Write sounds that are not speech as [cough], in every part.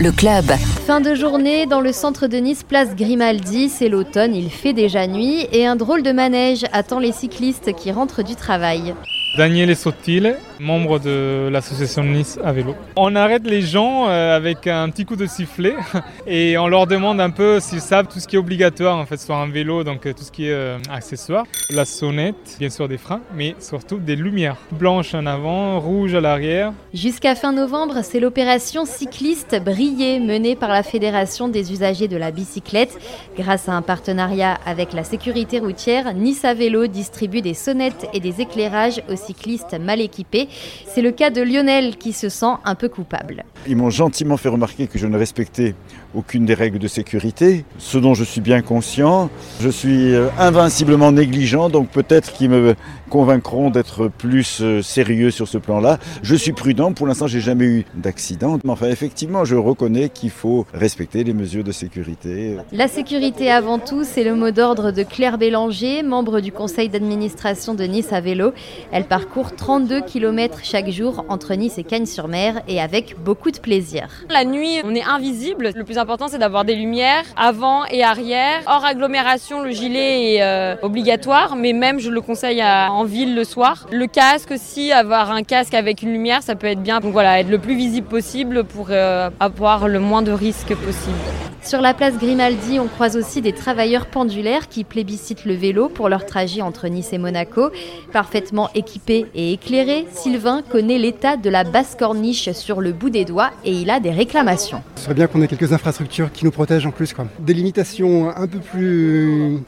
Le club. Fin de journée dans le centre de Nice, place Grimaldi. C'est l'automne, il fait déjà nuit et un drôle de manège attend les cyclistes qui rentrent du travail. Daniel Sottile, membre de l'association Nice à vélo. On arrête les gens euh, avec un petit coup de sifflet [laughs] et on leur demande un peu s'ils savent tout ce qui est obligatoire en fait sur un vélo, donc euh, tout ce qui est euh, accessoire. La sonnette, bien sûr des freins, mais surtout des lumières blanches en avant, rouges à l'arrière. Jusqu'à fin novembre, c'est l'opération cycliste brillée menée par la Fédération des usagers de la bicyclette. Grâce à un partenariat avec la sécurité routière, Nice à vélo distribue des sonnettes et des éclairages aux cyclistes mal équipés. C'est le cas de Lionel qui se sent un peu coupable. Ils m'ont gentiment fait remarquer que je ne respectais aucune des règles de sécurité, ce dont je suis bien conscient. Je suis euh, invinciblement négligent, donc peut-être qu'ils me convaincront d'être plus euh, sérieux sur ce plan-là. Je suis prudent, pour l'instant j'ai jamais eu d'accident, mais enfin effectivement je reconnais qu'il faut respecter les mesures de sécurité. La sécurité avant tout, c'est le mot d'ordre de Claire Bélanger, membre du conseil d'administration de Nice à vélo. Elle parcourt 32 km chaque jour entre Nice et Cagnes-sur-Mer et avec beaucoup de plaisir. La nuit, on est invisible. Le plus important, c'est d'avoir des lumières avant et arrière. Hors agglomération, le gilet est euh, obligatoire, mais même je le conseille en ville le soir. Le casque aussi, avoir un casque avec une lumière, ça peut être bien. Donc voilà, être le plus visible possible pour euh, avoir le moins de risques possible. Sur la place Grimaldi, on croise aussi des travailleurs pendulaires qui plébiscitent le vélo pour leur trajet entre Nice et Monaco. Parfaitement équipé et éclairé, Sylvain connaît l'état de la basse corniche sur le bout des doigts et il a des réclamations. Ce serait bien qu'on ait quelques infrastructures qui nous protègent en plus. Quoi. Des limitations un peu plus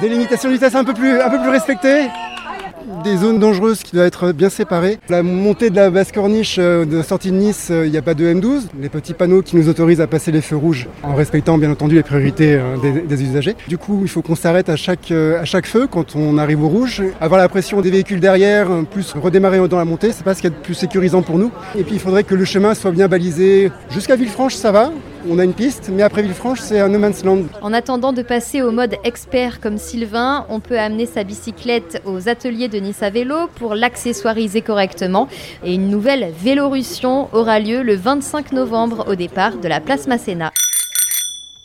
des limitations de vitesse un peu plus, un peu plus respectées des zones dangereuses qui doivent être bien séparées. La montée de la basse corniche euh, de sortie de Nice, il n'y a pas de M12. Les petits panneaux qui nous autorisent à passer les feux rouges en respectant bien entendu les priorités euh, des, usagers. Du coup, il faut qu'on s'arrête à chaque, euh, à chaque feu quand on arrive au rouge. Avoir la pression des véhicules derrière, plus redémarrer dans la montée, c'est pas ce qu'il y a de plus sécurisant pour nous. Et puis il faudrait que le chemin soit bien balisé. Jusqu'à Villefranche, ça va on a une piste, mais après Villefranche, c'est un no man's land. En attendant de passer au mode expert comme Sylvain, on peut amener sa bicyclette aux ateliers de Nice à vélo pour l'accessoiriser correctement. Et une nouvelle Vélorussion aura lieu le 25 novembre au départ de la place Masséna.